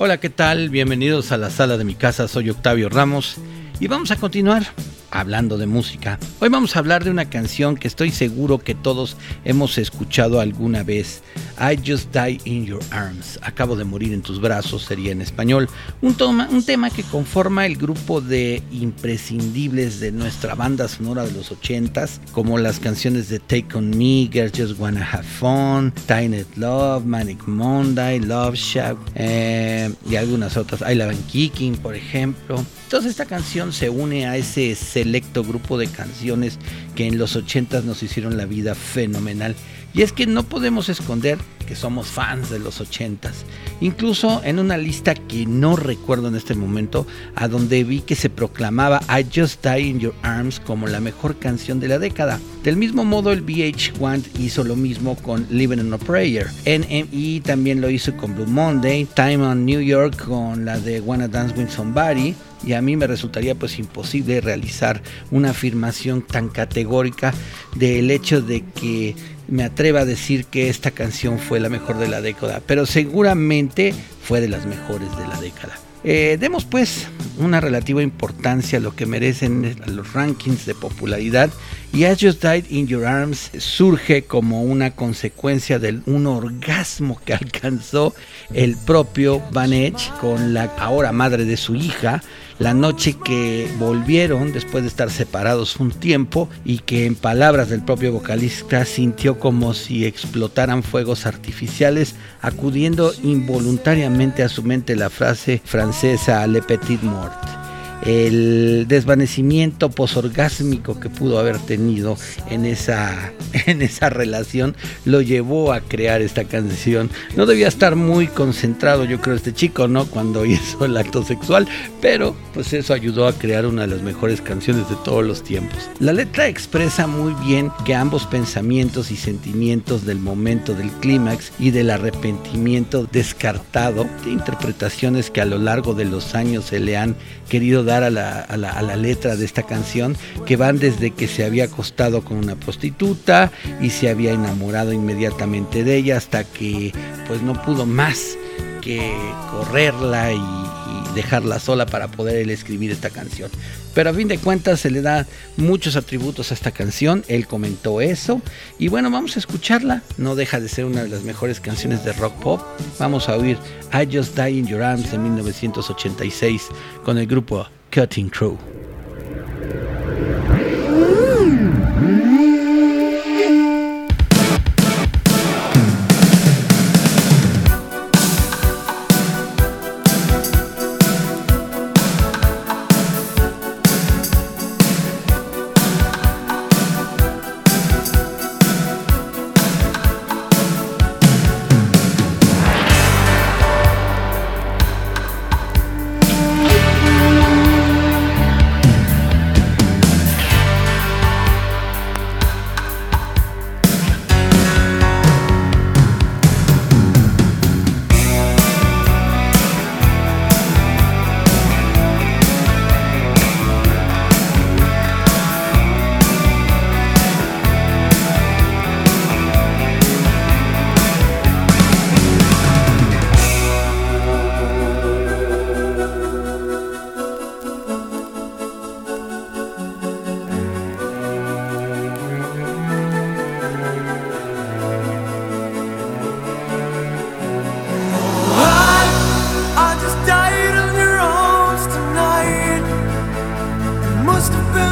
Hola, ¿qué tal? Bienvenidos a la sala de mi casa, soy Octavio Ramos y vamos a continuar hablando de música. Hoy vamos a hablar de una canción que estoy seguro que todos hemos escuchado alguna vez. I Just Die in Your Arms. Acabo de morir en tus brazos sería en español. Un, un tema que conforma el grupo de imprescindibles de nuestra banda sonora de los 80s, como las canciones de Take On Me, Girls Just Wanna Have Fun, Tiny Love, Manic Monday, Love Shack eh, y algunas otras. I Love Kicking, por ejemplo. Entonces esta canción se une a ese selecto grupo de canciones que en los 80 nos hicieron la vida fenomenal. Y es que no podemos esconder que somos fans de los 80s. Incluso en una lista que no recuerdo en este momento, a donde vi que se proclamaba I Just Die in Your Arms como la mejor canción de la década. Del mismo modo, el VH1 hizo lo mismo con Living on a Prayer. NME también lo hizo con Blue Monday. Time on New York con la de Wanna Dance with Somebody y a mí me resultaría pues imposible realizar una afirmación tan categórica del hecho de que me atreva a decir que esta canción fue la mejor de la década, pero seguramente fue de las mejores de la década. Eh, demos pues una relativa importancia a lo que merecen los rankings de popularidad y As Just Died in Your Arms surge como una consecuencia de un orgasmo que alcanzó el propio Van Edge con la ahora madre de su hija la noche que volvieron después de estar separados un tiempo y que en palabras del propio vocalista sintió como si explotaran fuegos artificiales, acudiendo involuntariamente a su mente la frase francesa Le Petit Mort el desvanecimiento posorgásmico que pudo haber tenido en esa, en esa relación lo llevó a crear esta canción. No debía estar muy concentrado, yo creo, este chico, ¿no? Cuando hizo el acto sexual, pero pues eso ayudó a crear una de las mejores canciones de todos los tiempos. La letra expresa muy bien que ambos pensamientos y sentimientos del momento del clímax y del arrepentimiento descartado de interpretaciones que a lo largo de los años se le han querido dar a la, letra de esta canción, que van desde que se había acostado con una prostituta y se había enamorado inmediatamente de ella hasta que pues no pudo más que correrla y, dejarla sola para poder escribir esta canción. Pero a fin de cuentas se le da muchos atributos a esta canción, él comentó eso y bueno, vamos a escucharla, no deja de ser una de las mejores canciones de rock pop. Vamos a oír I Just Die in Your Arms de 1986 con el grupo cutting through.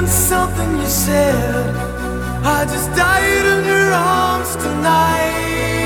Something you said. I just died in your arms tonight.